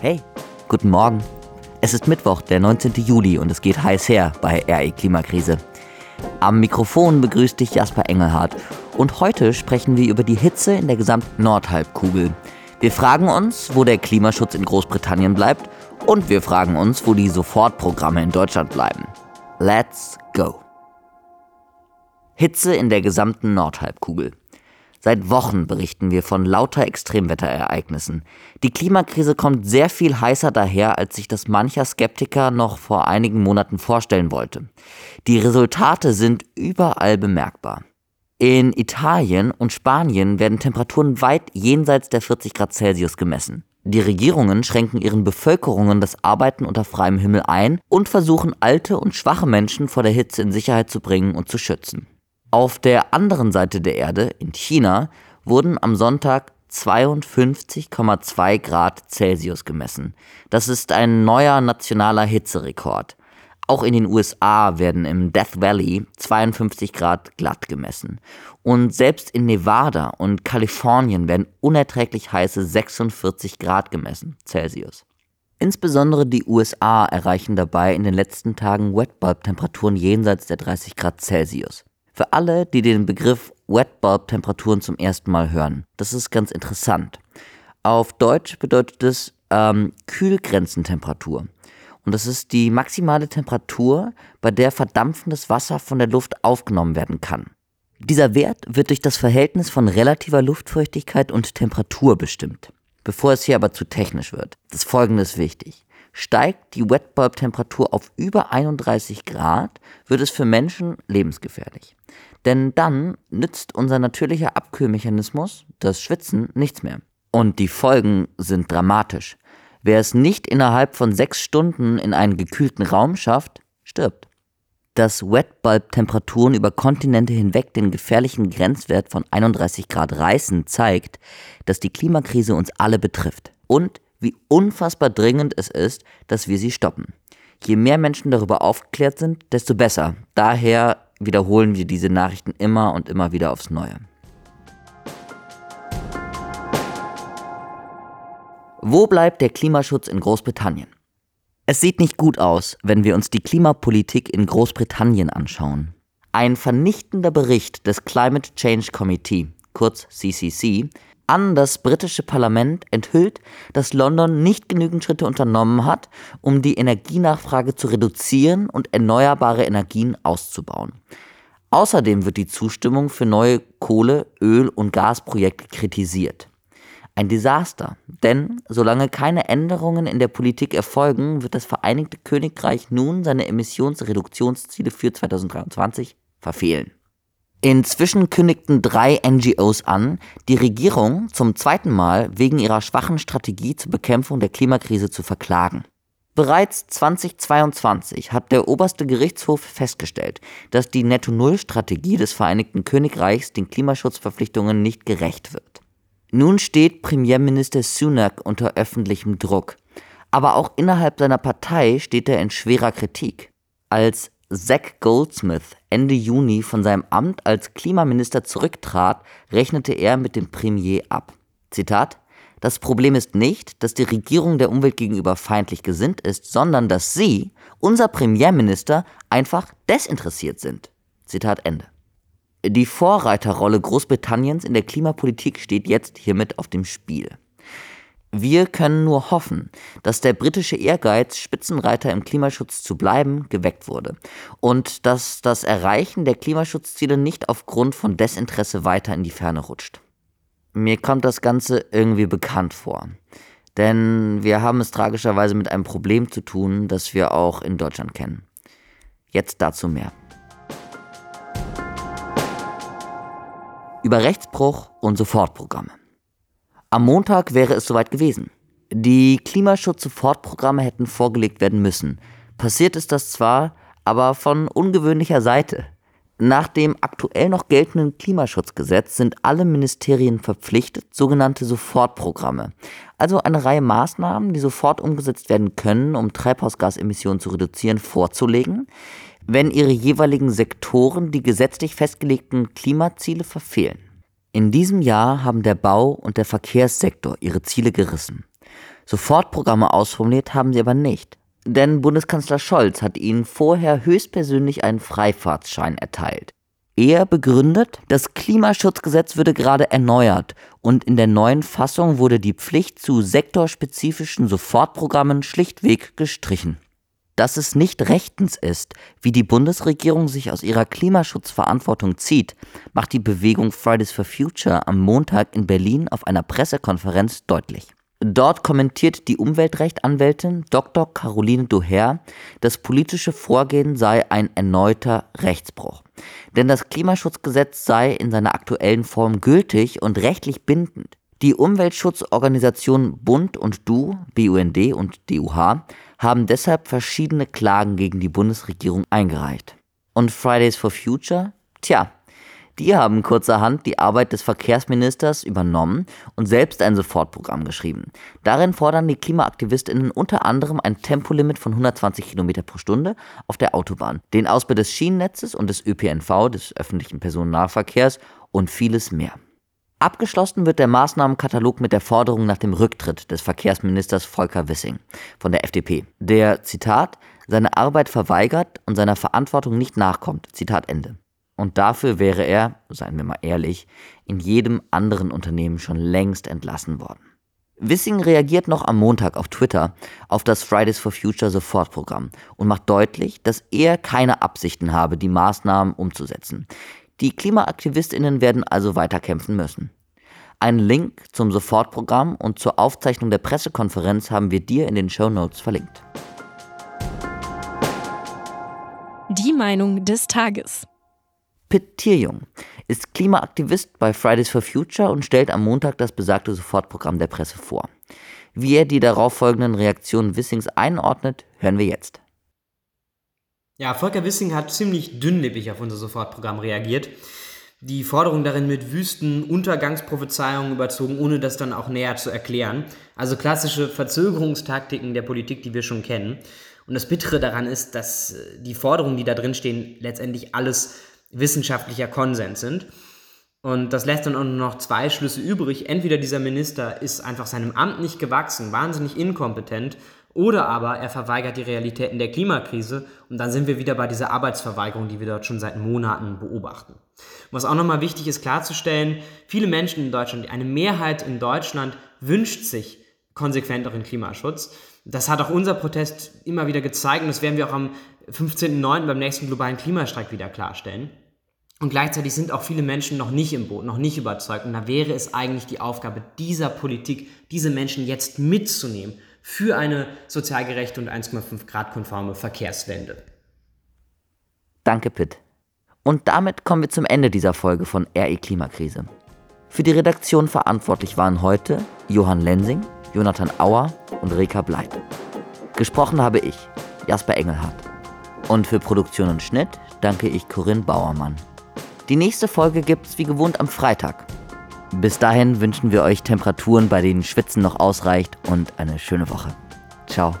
Hey, guten Morgen. Es ist Mittwoch, der 19. Juli und es geht heiß her bei RE Klimakrise. Am Mikrofon begrüßt dich Jasper Engelhardt und heute sprechen wir über die Hitze in der gesamten Nordhalbkugel. Wir fragen uns, wo der Klimaschutz in Großbritannien bleibt und wir fragen uns, wo die Sofortprogramme in Deutschland bleiben. Let's go. Hitze in der gesamten Nordhalbkugel. Seit Wochen berichten wir von lauter Extremwetterereignissen. Die Klimakrise kommt sehr viel heißer daher, als sich das mancher Skeptiker noch vor einigen Monaten vorstellen wollte. Die Resultate sind überall bemerkbar. In Italien und Spanien werden Temperaturen weit jenseits der 40 Grad Celsius gemessen. Die Regierungen schränken ihren Bevölkerungen das Arbeiten unter freiem Himmel ein und versuchen alte und schwache Menschen vor der Hitze in Sicherheit zu bringen und zu schützen. Auf der anderen Seite der Erde, in China, wurden am Sonntag 52,2 Grad Celsius gemessen. Das ist ein neuer nationaler Hitzerekord. Auch in den USA werden im Death Valley 52 Grad glatt gemessen. Und selbst in Nevada und Kalifornien werden unerträglich heiße 46 Grad gemessen, Celsius. Insbesondere die USA erreichen dabei in den letzten Tagen Wetbulb-Temperaturen jenseits der 30 Grad Celsius. Für alle, die den Begriff Wetbulb-Temperaturen zum ersten Mal hören, das ist ganz interessant. Auf Deutsch bedeutet es ähm, Kühlgrenzentemperatur. Und das ist die maximale Temperatur, bei der verdampfendes Wasser von der Luft aufgenommen werden kann. Dieser Wert wird durch das Verhältnis von relativer Luftfeuchtigkeit und Temperatur bestimmt. Bevor es hier aber zu technisch wird, das folgende ist wichtig. Steigt die Wetbulb-Temperatur auf über 31 Grad, wird es für Menschen lebensgefährlich. Denn dann nützt unser natürlicher Abkühlmechanismus, das Schwitzen, nichts mehr. Und die Folgen sind dramatisch. Wer es nicht innerhalb von sechs Stunden in einen gekühlten Raum schafft, stirbt. Dass Wetbulb-Temperaturen über Kontinente hinweg den gefährlichen Grenzwert von 31 Grad reißen, zeigt, dass die Klimakrise uns alle betrifft und wie unfassbar dringend es ist, dass wir sie stoppen. Je mehr Menschen darüber aufgeklärt sind, desto besser. Daher wiederholen wir diese Nachrichten immer und immer wieder aufs Neue. Wo bleibt der Klimaschutz in Großbritannien? Es sieht nicht gut aus, wenn wir uns die Klimapolitik in Großbritannien anschauen. Ein vernichtender Bericht des Climate Change Committee, kurz CCC, an das britische Parlament enthüllt, dass London nicht genügend Schritte unternommen hat, um die Energienachfrage zu reduzieren und erneuerbare Energien auszubauen. Außerdem wird die Zustimmung für neue Kohle-, Öl- und Gasprojekte kritisiert. Ein Desaster, denn solange keine Änderungen in der Politik erfolgen, wird das Vereinigte Königreich nun seine Emissionsreduktionsziele für 2023 verfehlen. Inzwischen kündigten drei NGOs an, die Regierung zum zweiten Mal wegen ihrer schwachen Strategie zur Bekämpfung der Klimakrise zu verklagen. Bereits 2022 hat der oberste Gerichtshof festgestellt, dass die Netto-Null-Strategie des Vereinigten Königreichs den Klimaschutzverpflichtungen nicht gerecht wird. Nun steht Premierminister Sunak unter öffentlichem Druck, aber auch innerhalb seiner Partei steht er in schwerer Kritik. Als Zach Goldsmith Ende Juni von seinem Amt als Klimaminister zurücktrat, rechnete er mit dem Premier ab. Zitat Das Problem ist nicht, dass die Regierung der Umwelt gegenüber feindlich gesinnt ist, sondern dass Sie, unser Premierminister, einfach desinteressiert sind. Zitat Ende. Die Vorreiterrolle Großbritanniens in der Klimapolitik steht jetzt hiermit auf dem Spiel. Wir können nur hoffen, dass der britische Ehrgeiz, Spitzenreiter im Klimaschutz zu bleiben, geweckt wurde und dass das Erreichen der Klimaschutzziele nicht aufgrund von Desinteresse weiter in die Ferne rutscht. Mir kommt das Ganze irgendwie bekannt vor, denn wir haben es tragischerweise mit einem Problem zu tun, das wir auch in Deutschland kennen. Jetzt dazu mehr. Über Rechtsbruch und Sofortprogramme. Am Montag wäre es soweit gewesen. Die Klimaschutz-Sofortprogramme hätten vorgelegt werden müssen. Passiert ist das zwar, aber von ungewöhnlicher Seite. Nach dem aktuell noch geltenden Klimaschutzgesetz sind alle Ministerien verpflichtet, sogenannte Sofortprogramme, also eine Reihe Maßnahmen, die sofort umgesetzt werden können, um Treibhausgasemissionen zu reduzieren, vorzulegen, wenn ihre jeweiligen Sektoren die gesetzlich festgelegten Klimaziele verfehlen. In diesem Jahr haben der Bau- und der Verkehrssektor ihre Ziele gerissen. Sofortprogramme ausformuliert haben sie aber nicht. Denn Bundeskanzler Scholz hat ihnen vorher höchstpersönlich einen Freifahrtschein erteilt. Er begründet, das Klimaschutzgesetz würde gerade erneuert und in der neuen Fassung wurde die Pflicht zu sektorspezifischen Sofortprogrammen schlichtweg gestrichen. Dass es nicht rechtens ist, wie die Bundesregierung sich aus ihrer Klimaschutzverantwortung zieht, macht die Bewegung Fridays for Future am Montag in Berlin auf einer Pressekonferenz deutlich. Dort kommentiert die Umweltrechtanwältin Dr. Caroline Doher, das politische Vorgehen sei ein erneuter Rechtsbruch. Denn das Klimaschutzgesetz sei in seiner aktuellen Form gültig und rechtlich bindend. Die Umweltschutzorganisationen Bund und Du, BUND und DUH, haben deshalb verschiedene Klagen gegen die Bundesregierung eingereicht. Und Fridays for Future? Tja, die haben kurzerhand die Arbeit des Verkehrsministers übernommen und selbst ein Sofortprogramm geschrieben. Darin fordern die KlimaaktivistInnen unter anderem ein Tempolimit von 120 km pro Stunde auf der Autobahn, den Ausbau des Schienennetzes und des ÖPNV, des öffentlichen Personennahverkehrs und vieles mehr. Abgeschlossen wird der Maßnahmenkatalog mit der Forderung nach dem Rücktritt des Verkehrsministers Volker Wissing von der FDP, der, Zitat, seine Arbeit verweigert und seiner Verantwortung nicht nachkommt. Zitat Ende. Und dafür wäre er, seien wir mal ehrlich, in jedem anderen Unternehmen schon längst entlassen worden. Wissing reagiert noch am Montag auf Twitter auf das Fridays for Future Sofortprogramm und macht deutlich, dass er keine Absichten habe, die Maßnahmen umzusetzen. Die Klimaaktivistinnen werden also weiterkämpfen müssen. Einen Link zum Sofortprogramm und zur Aufzeichnung der Pressekonferenz haben wir dir in den Show Notes verlinkt. Die Meinung des Tages. Pitt Tierjung ist Klimaaktivist bei Fridays for Future und stellt am Montag das besagte Sofortprogramm der Presse vor. Wie er die darauf folgenden Reaktionen Wissings einordnet, hören wir jetzt. Ja, Volker Wissing hat ziemlich dünnlippig auf unser Sofortprogramm reagiert. Die Forderung darin mit wüsten Untergangsprophezeiungen überzogen, ohne das dann auch näher zu erklären. Also klassische Verzögerungstaktiken der Politik, die wir schon kennen. Und das Bittere daran ist, dass die Forderungen, die da drin stehen, letztendlich alles wissenschaftlicher Konsens sind. Und das lässt dann auch nur noch zwei Schlüsse übrig. Entweder dieser Minister ist einfach seinem Amt nicht gewachsen, wahnsinnig inkompetent, oder aber er verweigert die Realitäten der Klimakrise und dann sind wir wieder bei dieser Arbeitsverweigerung, die wir dort schon seit Monaten beobachten. Was auch nochmal wichtig ist klarzustellen, viele Menschen in Deutschland, eine Mehrheit in Deutschland wünscht sich konsequenteren Klimaschutz. Das hat auch unser Protest immer wieder gezeigt und das werden wir auch am 15.09. beim nächsten globalen Klimastreik wieder klarstellen. Und gleichzeitig sind auch viele Menschen noch nicht im Boot, noch nicht überzeugt. Und da wäre es eigentlich die Aufgabe dieser Politik, diese Menschen jetzt mitzunehmen für eine sozial gerechte und 1,5 Grad konforme Verkehrswende. Danke, Pitt. Und damit kommen wir zum Ende dieser Folge von RE Klimakrise. Für die Redaktion verantwortlich waren heute Johann Lensing, Jonathan Auer und Reka Bleit. Gesprochen habe ich, Jasper Engelhardt. Und für Produktion und Schnitt danke ich Corinne Bauermann. Die nächste Folge gibt's wie gewohnt am Freitag. Bis dahin wünschen wir euch Temperaturen, bei denen Schwitzen noch ausreicht und eine schöne Woche. Ciao.